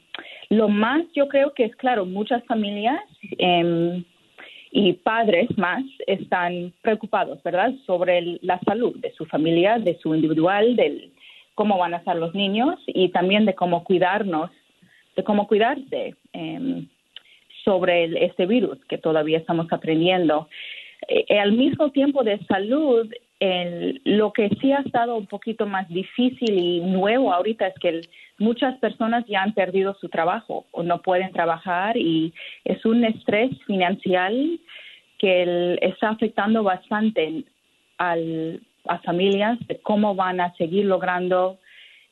lo más yo creo que es claro, muchas familias em, y padres más están preocupados, ¿verdad?, sobre la salud de su familia, de su individual, de cómo van a estar los niños y también de cómo cuidarnos, de cómo cuidarse em, sobre este virus que todavía estamos aprendiendo. Eh, al mismo tiempo de salud, lo que sí ha estado un poquito más difícil y nuevo ahorita es que muchas personas ya han perdido su trabajo o no pueden trabajar y es un estrés financiero que está afectando bastante al, a familias de cómo van a seguir logrando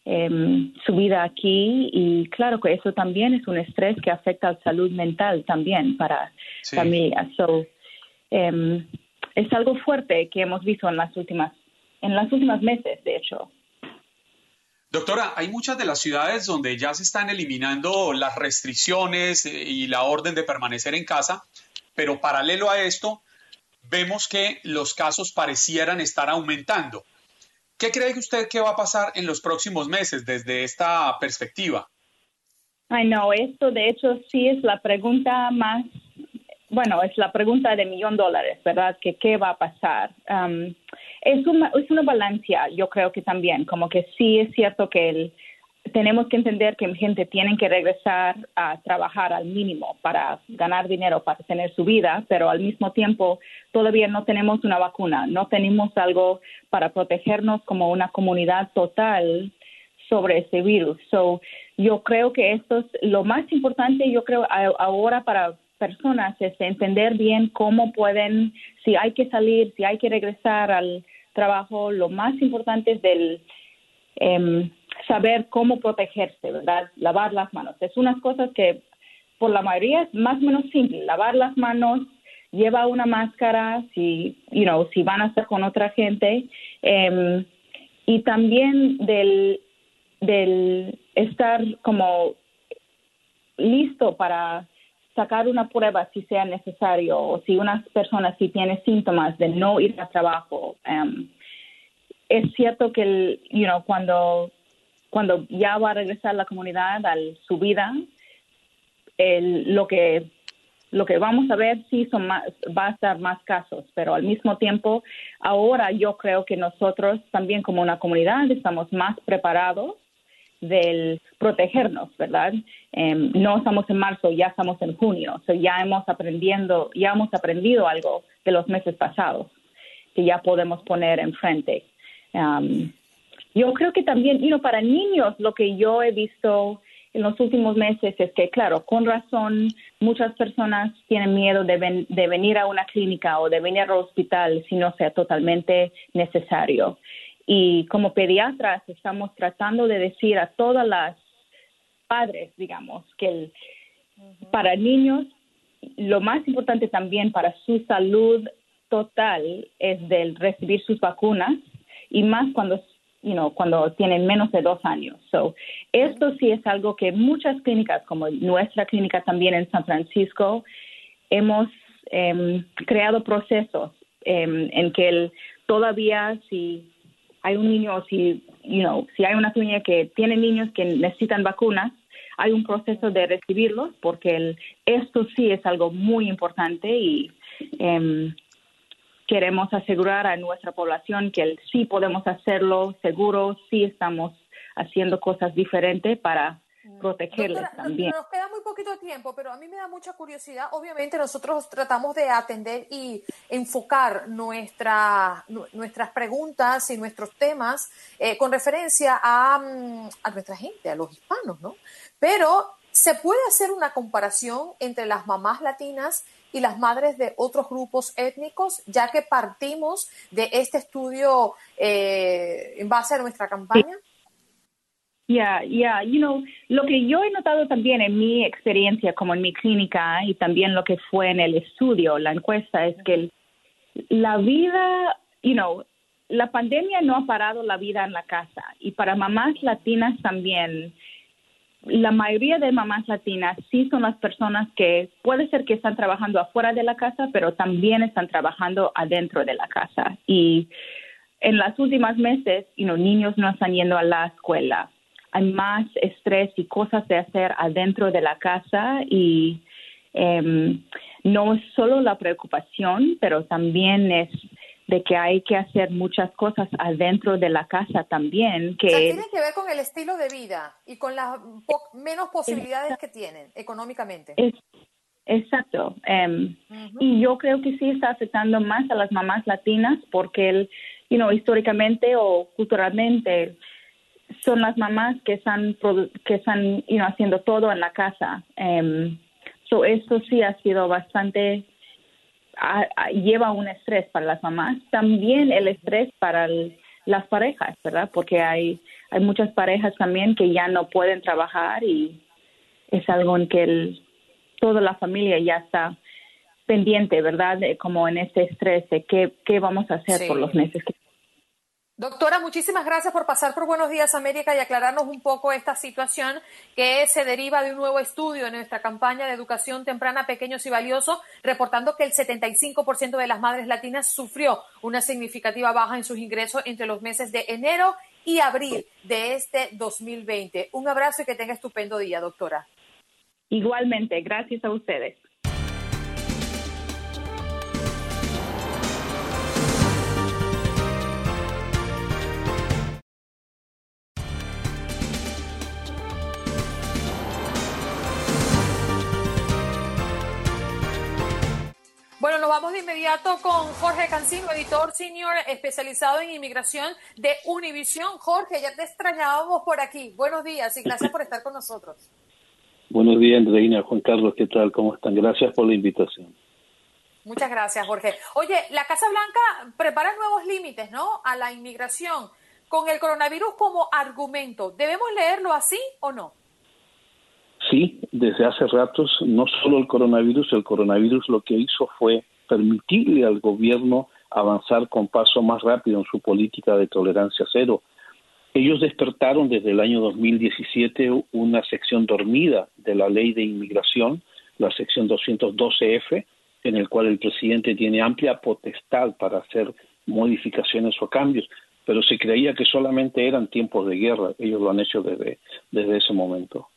em, su vida aquí y claro que eso también es un estrés que afecta a la salud mental también para familias. So, em, es algo fuerte que hemos visto en las últimas en las últimas meses, de hecho. Doctora, hay muchas de las ciudades donde ya se están eliminando las restricciones eh, y la orden de permanecer en casa, pero paralelo a esto, vemos que los casos parecieran estar aumentando. ¿Qué cree usted que va a pasar en los próximos meses desde esta perspectiva? Ay, no, esto de hecho sí es la pregunta más bueno, es la pregunta de millón de dólares, ¿verdad? Que qué va a pasar. Um, es, una, es una balanza, yo creo que también, como que sí es cierto que el, tenemos que entender que gente tiene que regresar a trabajar al mínimo para ganar dinero, para tener su vida, pero al mismo tiempo todavía no tenemos una vacuna, no tenemos algo para protegernos como una comunidad total sobre ese virus. So, yo creo que esto es lo más importante, yo creo, ahora para personas es entender bien cómo pueden, si hay que salir, si hay que regresar al trabajo, lo más importante es del em, saber cómo protegerse, ¿verdad? Lavar las manos. Es unas cosas que por la mayoría es más o menos simple. Lavar las manos, lleva una máscara si, you know, si van a estar con otra gente. Em, y también del, del estar como listo para sacar una prueba si sea necesario o si una persona si tiene síntomas de no ir a trabajo. Um, es cierto que el, you know, cuando, cuando ya va a regresar la comunidad a su vida, el, lo que lo que vamos a ver sí son más, va a estar más casos, pero al mismo tiempo ahora yo creo que nosotros también como una comunidad estamos más preparados del protegernos, ¿verdad? Em, no estamos en marzo, ya estamos en junio, so ya hemos aprendiendo, ya hemos aprendido algo de los meses pasados que ya podemos poner enfrente. Um, yo creo que también, you para niños, lo que yo he visto en los últimos meses es que, claro, con razón, muchas personas tienen miedo de, de venir a una clínica o de venir al hospital si no sea totalmente necesario. Y como pediatras estamos tratando de decir a todas las padres, digamos, que para niños lo más importante también para su salud total es del recibir sus vacunas y más cuando you know, cuando tienen menos de dos años. So, esto sí es algo que muchas clínicas, como nuestra clínica también en San Francisco, hemos em, creado procesos em, en que el, todavía si hay un niño, si, you know, si hay una familia que tiene niños que necesitan vacunas, hay un proceso de recibirlos porque el, esto sí es algo muy importante y em, queremos asegurar a nuestra población que sí podemos hacerlo seguro, sí estamos haciendo cosas diferentes para protegerles también. Nos queda muy poquito tiempo, pero a mí me da mucha curiosidad. Obviamente nosotros tratamos de atender y enfocar nuestra, nuestras preguntas y nuestros temas eh, con referencia a, mm, a nuestra gente, a los hispanos, ¿no? Pero se puede hacer una comparación entre las mamás latinas y las madres de otros grupos étnicos, ya que partimos de este estudio eh, en base a nuestra campaña. Ya, ya, you know, lo que yo he notado también en mi experiencia como en mi clínica y también lo que fue en el estudio, la encuesta, es que la vida, you know, la pandemia no ha parado la vida en la casa y para mamás latinas también la mayoría de mamás latinas sí son las personas que puede ser que están trabajando afuera de la casa, pero también están trabajando adentro de la casa. Y en las últimas meses, you know, niños no están yendo a la escuela. Hay más estrés y cosas de hacer adentro de la casa y em, no es solo la preocupación, pero también es de que hay que hacer muchas cosas adentro de la casa también. Que o sea, tiene que ver con el estilo de vida y con las menos posibilidades que tienen económicamente. Es, exacto. Um, uh-huh. Y yo creo que sí está afectando más a las mamás latinas porque, el, you know, históricamente o culturalmente son las mamás que están, que están you know, haciendo todo en la casa. Um, so esto sí ha sido bastante a, a, lleva un estrés para las mamás, también el estrés para el, las parejas, ¿verdad? Porque hay, hay muchas parejas también que ya no pueden trabajar y es algo en que el, toda la familia ya está pendiente, ¿verdad? De, como en este estrés de qué, qué vamos a hacer sí. por los meses que Doctora, muchísimas gracias por pasar por Buenos Días América y aclararnos un poco esta situación que se deriva de un nuevo estudio en nuestra campaña de educación temprana pequeños y valiosos, reportando que el 75% de las madres latinas sufrió una significativa baja en sus ingresos entre los meses de enero y abril de este 2020. Un abrazo y que tenga estupendo día, doctora. Igualmente, gracias a ustedes. Bueno, nos vamos de inmediato con Jorge Cancino, editor senior especializado en inmigración de Univisión. Jorge, ya te extrañábamos por aquí. Buenos días y gracias por estar con nosotros. Buenos días, Andreina, Juan Carlos, ¿qué tal? ¿Cómo están? Gracias por la invitación. Muchas gracias, Jorge. Oye, la Casa Blanca prepara nuevos límites, ¿no? A la inmigración con el coronavirus como argumento. ¿Debemos leerlo así o no? Sí, desde hace ratos, no solo el coronavirus, el coronavirus lo que hizo fue permitirle al gobierno avanzar con paso más rápido en su política de tolerancia cero. Ellos despertaron desde el año 2017 una sección dormida de la ley de inmigración, la sección 212F, en el cual el presidente tiene amplia potestad para hacer modificaciones o cambios, pero se creía que solamente eran tiempos de guerra. Ellos lo han hecho desde, desde ese momento.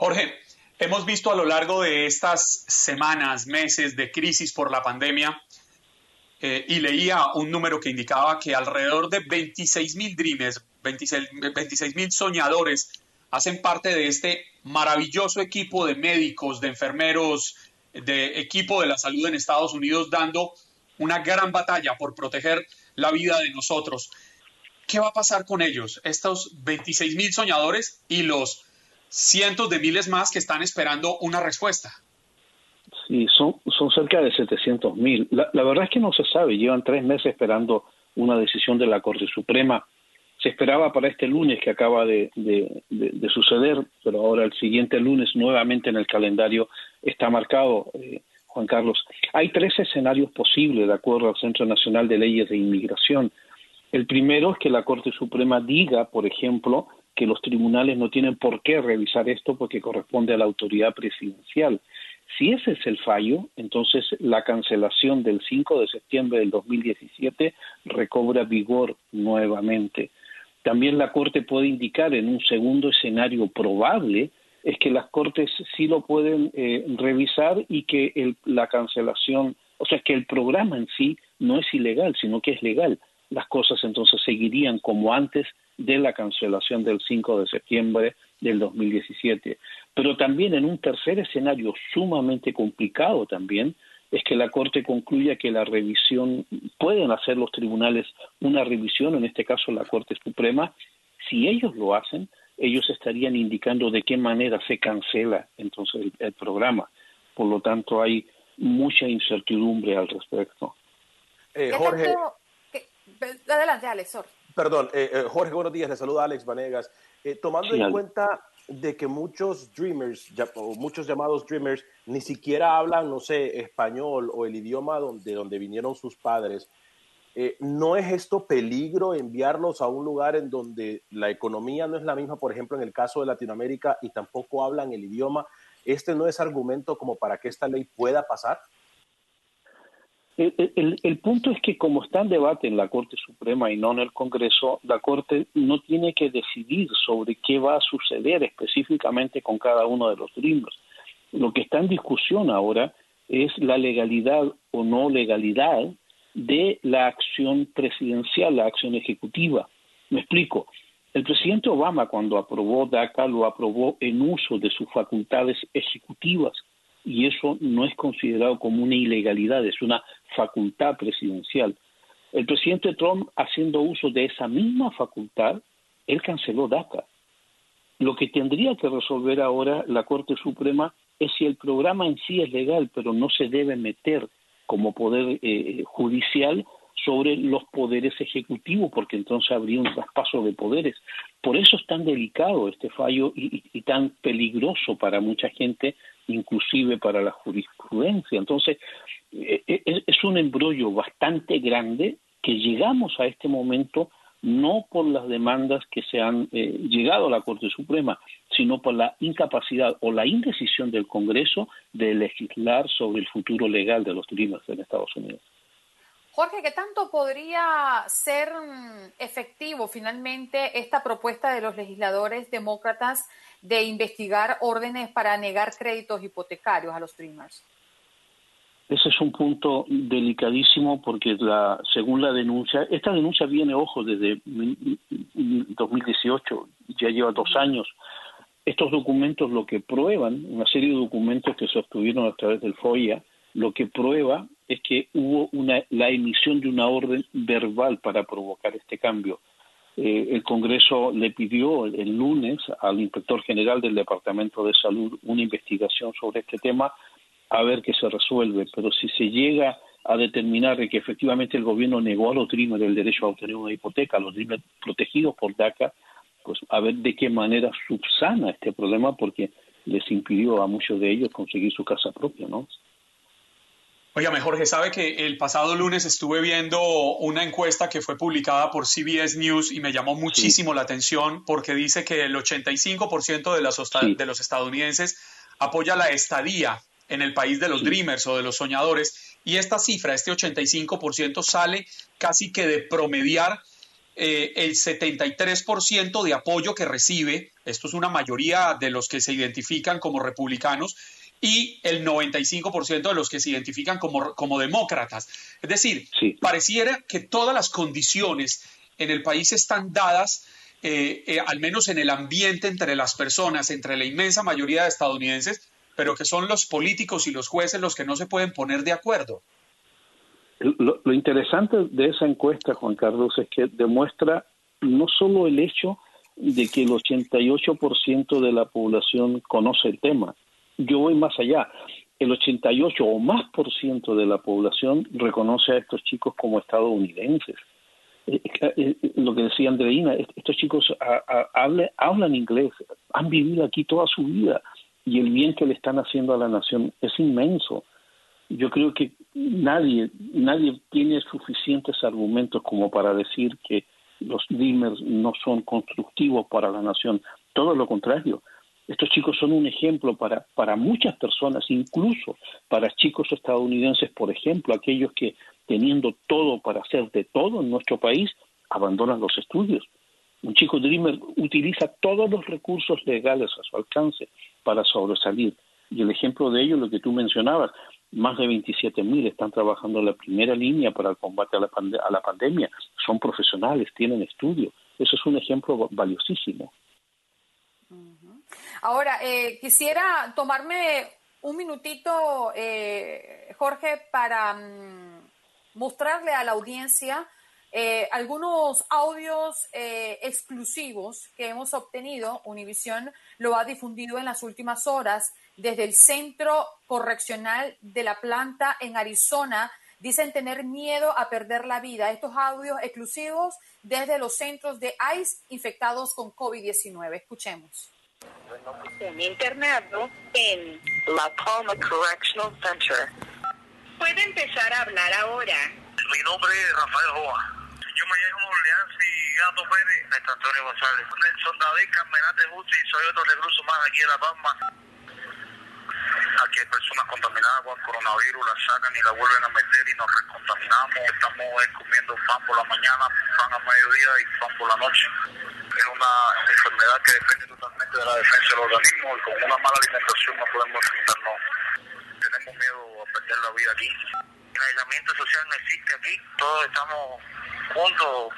Jorge, hemos visto a lo largo de estas semanas, meses de crisis por la pandemia, eh, y leía un número que indicaba que alrededor de 26 mil dreamers, 26 mil soñadores, hacen parte de este maravilloso equipo de médicos, de enfermeros, de equipo de la salud en Estados Unidos, dando una gran batalla por proteger la vida de nosotros. ¿Qué va a pasar con ellos, estos 26 mil soñadores y los cientos de miles más que están esperando una respuesta. Sí, son, son cerca de 700 mil. La, verdad es que no se sabe, llevan tres meses esperando una decisión de la Corte Suprema. Se esperaba para este lunes que acaba de, de suceder, pero ahora el siguiente lunes nuevamente en el calendario está marcado, eh, Juan Carlos. Hay tres escenarios posibles de acuerdo al Centro Nacional de Leyes de Inmigración. El primero es que la Corte Suprema diga, por ejemplo, que los tribunales no tienen por qué revisar esto porque corresponde a la autoridad presidencial. Si ese es el fallo, entonces la cancelación del 5 de septiembre del 2017 recobra vigor nuevamente. También la Corte puede indicar en un segundo escenario probable es que las Cortes sí lo pueden eh, revisar y que la cancelación, o sea, que el programa en sí no es ilegal, sino que es legal. Las cosas entonces seguirían como antes de la cancelación del 5 de septiembre del 2017. Pero también en un tercer escenario sumamente complicado también es que la Corte concluya que la revisión, pueden hacer los tribunales una revisión, en este caso la Corte Suprema, si ellos lo hacen, ellos estarían indicando de qué manera se cancela entonces el, el programa. Por lo tanto, hay mucha incertidumbre al respecto. Eh, Jorge. Adelante, Alex. Sorry. Perdón, eh, eh, Jorge, buenos días. Le saluda Alex Vanegas. Eh, tomando sí, en cuenta de que muchos dreamers, ya, o muchos llamados dreamers, ni siquiera hablan, no sé, español o el idioma donde, donde vinieron sus padres, Eh, ¿No es esto peligro enviarlos a un lugar en donde la economía no es la misma, por ejemplo, en el caso de Latinoamérica, y tampoco hablan el idioma? ¿Este no es argumento como para que esta ley pueda pasar? El, punto es que como está en debate en la Corte Suprema y no en el Congreso, la Corte no tiene que decidir sobre qué va a suceder específicamente con cada uno de los dreamers. Lo que está en discusión ahora es la legalidad o no legalidad de la acción presidencial, la acción ejecutiva. Me explico. El presidente Obama cuando aprobó DACA lo aprobó en uso de sus facultades ejecutivas y eso no es considerado como una ilegalidad, es una facultad presidencial. El presidente Trump, haciendo uso de esa misma facultad, él canceló DACA. Lo que tendría que resolver ahora la Corte Suprema es si el programa en sí es legal, pero no se debe meter como poder eh, judicial sobre los poderes ejecutivos, porque entonces habría un traspaso de poderes. Por eso es tan delicado este fallo y tan peligroso para mucha gente inclusive para la jurisprudencia. Entonces, e, e, es un embrollo bastante grande que llegamos a este momento no por las demandas que se han eh, llegado a la Corte Suprema, sino por la incapacidad o la indecisión del Congreso de legislar sobre el futuro legal de los turistas en Estados Unidos. Jorge, ¿qué tanto podría ser mm, efectivo finalmente esta propuesta de los legisladores demócratas de investigar órdenes para negar créditos hipotecarios a los Dreamers? Ese es un punto delicadísimo porque la, según la denuncia, esta denuncia viene, ojo, desde 2018, ya lleva dos años. Estos documentos lo que prueban, una serie de documentos que se obtuvieron a través del FOIA, lo que prueba es que hubo una, la emisión de una orden verbal para provocar este cambio. Eh, el Congreso le pidió el, lunes al inspector general del Departamento de Salud una investigación sobre este tema a ver qué se resuelve, pero si se llega a determinar que efectivamente el gobierno negó a los Dreamers el derecho a obtener una hipoteca, a los Dreamers protegidos por DACA, pues a ver de qué manera subsana este problema porque les impidió a muchos de ellos conseguir su casa propia, ¿no? Oiga, Jorge, sabe que el pasado lunes estuve viendo una encuesta que fue publicada por CBS News y me llamó muchísimo la atención porque dice que el 85% de, los, de los estadounidenses apoya la estadía en el país de los dreamers o de los soñadores. Y esta cifra, este 85% sale casi que de promediar eh, el 73% de apoyo que recibe, esto es una mayoría de los que se identifican como republicanos, y el 95% de los que se identifican como, como demócratas. Es decir, pareciera que todas las condiciones en el país están dadas, eh, eh, al menos en el ambiente entre las personas, entre la inmensa mayoría de estadounidenses, pero que son los políticos y los jueces los que no se pueden poner de acuerdo. Lo, lo interesante de esa encuesta, Juan Carlos, es que demuestra no solo el hecho de que el 88% de la población conoce el tema, yo voy más allá. El 88 o más por ciento de la población reconoce a estos chicos como estadounidenses. Eh, eh, eh, lo que decía Andreina, estos chicos hablan, inglés, han vivido aquí toda su vida y el bien que le están haciendo a la nación es inmenso. Yo creo que nadie, nadie tiene suficientes argumentos como para decir que los Dreamers no son constructivos para la nación. Todo lo contrario, estos chicos son un ejemplo para, para muchas personas, incluso para chicos estadounidenses, por ejemplo, aquellos que teniendo todo para hacer de todo en nuestro país, abandonan los estudios. Un chico Dreamer utiliza todos los recursos legales a su alcance para sobresalir. Y el ejemplo de ello, lo que tú mencionabas, más de 27 mil están trabajando en la primera línea para el combate a la, a la pandemia. Son profesionales, tienen estudios. Eso es un ejemplo valiosísimo. Ahora, eh, quisiera tomarme un minutito, eh, Jorge, para mm, mostrarle a la audiencia eh, algunos audios exclusivos que hemos obtenido. Univisión lo ha difundido en las últimas horas desde el Centro Correccional de la Planta en Arizona. Dicen tener miedo a perder la vida. Estos audios exclusivos desde los centros de ICE infectados con COVID-19. Escuchemos un internado en La Palma Correctional Center. Puede empezar a hablar ahora. Mi nombre es Rafael Joa. Yo me llamo Leansi Gato Pérez, Néstor Antonio González. Nelson David Carmenate Justi, soy otro recluso más aquí en La Palma. Aquí hay personas contaminadas con coronavirus, las sacan y la vuelven a meter y nos recontaminamos. Estamos comiendo pan por la mañana, pan a mediodía y pan por la noche. Es una enfermedad que depende totalmente de la defensa del organismo y con una mala alimentación no podemos enfrentarnos. Tenemos miedo a perder la vida aquí. El aislamiento social no existe aquí, todos estamos juntos.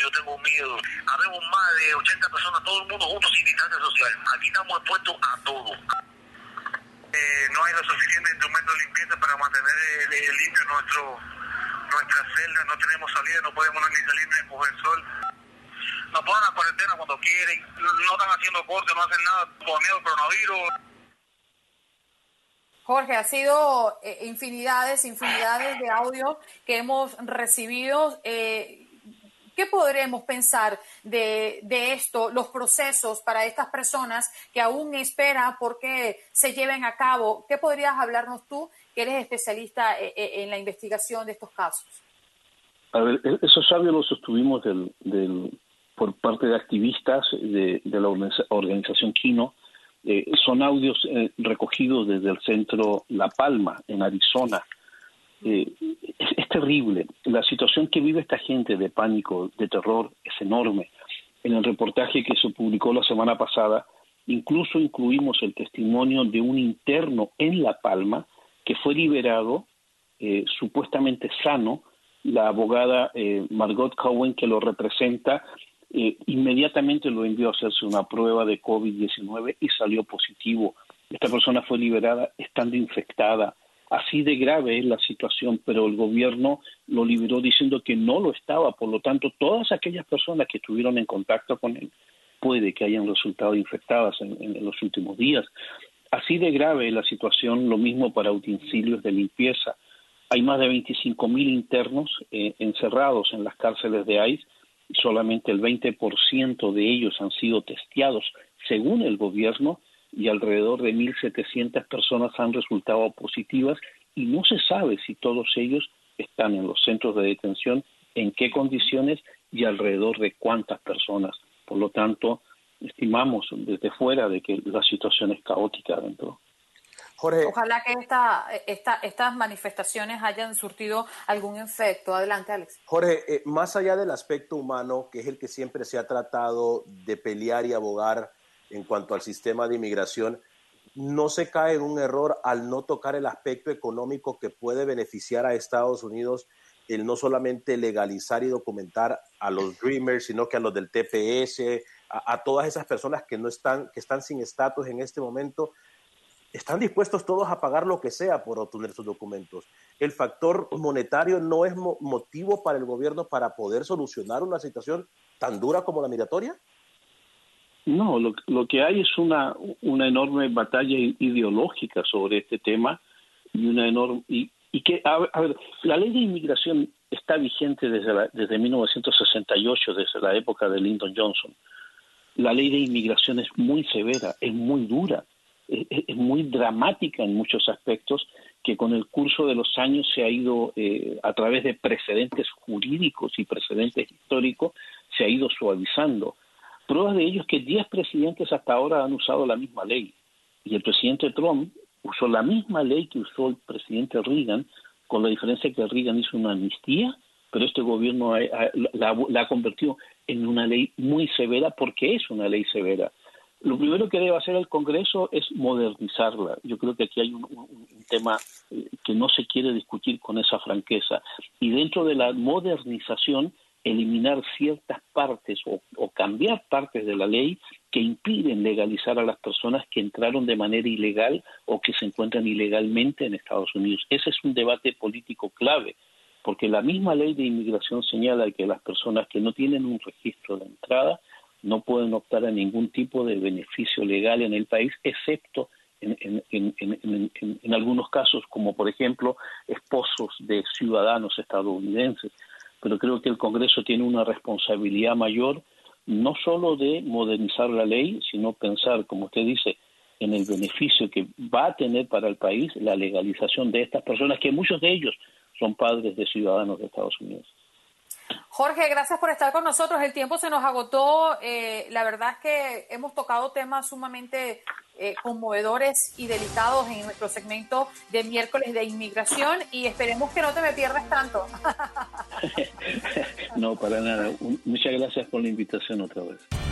Yo tengo miedo. Habemos más de 80 personas, todo el mundo juntos sin distancia social. Aquí estamos expuestos a todo. Eh, no hay los suficientes instrumentos de limpieza para mantener el, el limpio nuestro nuestras celdas, no tenemos salida, no podemos ni salir ni coger sol. Nos ponen a cuarentena cuando quieren, no están haciendo corte, no hacen nada por miedo al coronavirus. Jorge, ha sido eh, infinidades, infinidades de audios que hemos recibido. Eh, ¿Qué podremos pensar de, de, esto, los procesos para estas personas que aún esperan porque se lleven a cabo? ¿Qué podrías hablarnos tú, que eres especialista en, en la investigación de estos casos? A ver, e-, esos audios los sostuvimos del, del, por parte de activistas de, la organización Kino. Eh, son audios eh, recogidos desde el centro La Palma, en Arizona. Eh, es, es, terrible. La situación que vive esta gente de pánico, de terror, es enorme. En el reportaje que se publicó la semana pasada, incluso incluimos el testimonio de un interno en La Palma que fue liberado eh, supuestamente sano. La abogada eh, Margot Cowen, que lo representa, eh, inmediatamente lo envió a hacerse una prueba de COVID-19 y salió positivo. Esta persona fue liberada estando infectada. Así de grave es la situación, pero el gobierno lo liberó diciendo que no lo estaba. Por lo tanto, todas aquellas personas que estuvieron en contacto con él puede que hayan resultado infectadas en, los últimos días. Así de grave es la situación, lo mismo para utensilios de limpieza. Hay más de 25 mil internos eh, encerrados en las cárceles de ICE solamente el 20% de ellos han sido testeados según el gobierno y alrededor de 1.700 personas han resultado positivas y no se sabe si todos ellos están en los centros de detención, en qué condiciones y alrededor de cuántas personas. Por lo tanto, estimamos desde fuera de que la situación es caótica dentro. Jorge. Ojalá que esta, esta, estas manifestaciones hayan surtido algún efecto. Adelante, Alex. Jorge, eh, más allá del aspecto humano, que es el que siempre se ha tratado de pelear y abogar en cuanto al sistema de inmigración, no se cae en un error al no tocar el aspecto económico que puede beneficiar a Estados Unidos el no solamente legalizar y documentar a los Dreamers, sino que a los del TPS, a, todas esas personas que no están, que están sin estatus en este momento, están dispuestos todos a pagar lo que sea por obtener sus documentos. El factor monetario no es mo motivo para el gobierno para poder solucionar una situación tan dura como la migratoria. No, lo, que hay es una, una enorme batalla ideológica sobre este tema y una enorme y, y que a, ver, la ley de inmigración está vigente desde la, desde 1968, desde la época de Lyndon Johnson. La ley de inmigración es muy severa, es muy dura es muy dramática en muchos aspectos que con el curso de los años se ha ido eh, a través de precedentes jurídicos y precedentes históricos se ha ido suavizando. Prueba de ello es que 10 presidentes hasta ahora han usado la misma ley y el presidente Trump usó la misma ley que usó el presidente Reagan, con la diferencia que Reagan hizo una amnistía, pero este gobierno la, la ha convertido en una ley muy severa porque es una ley severa lo primero que debe hacer el Congreso es modernizarla. Yo creo que aquí hay un, un, un, tema eh, que no se quiere discutir con esa franqueza. Y dentro de la modernización, eliminar ciertas partes o, cambiar partes de la ley que impiden legalizar a las personas que entraron de manera ilegal o que se encuentran ilegalmente en Estados Unidos. Ese es un debate político clave, porque la misma ley de inmigración señala que las personas que no tienen un registro de entrada no pueden optar a ningún tipo de beneficio legal en el país, excepto en, en, en, en, algunos casos, como por ejemplo esposos de ciudadanos estadounidenses. Pero creo que el Congreso tiene una responsabilidad mayor, no solo de modernizar la ley, sino pensar, como usted dice, en el beneficio que va a tener para el país la legalización de estas personas, que muchos de ellos son padres de ciudadanos de Estados Unidos. Jorge, gracias por estar con nosotros. El tiempo se nos agotó. Eh, la verdad es que hemos tocado temas sumamente eh, conmovedores y delicados en nuestro segmento de miércoles de inmigración y esperemos que no te me pierdas tanto. no, para nada. Muchas gracias por la invitación otra vez.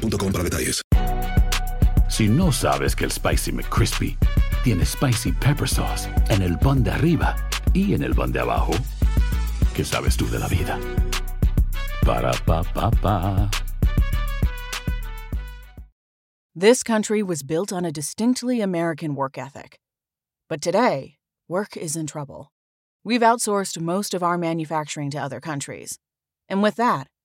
boostmobile.com para detalles. Si no sabes que el Spicy McCrispy tiene Spicy Pepper Sauce en el pan de arriba y en el pan de abajo, ¿qué sabes tú de la vida? Para, pa, pa, pa. This country was built on a distinctly American work ethic. But today, work is in trouble. We've outsourced most of our manufacturing to other countries. And with that,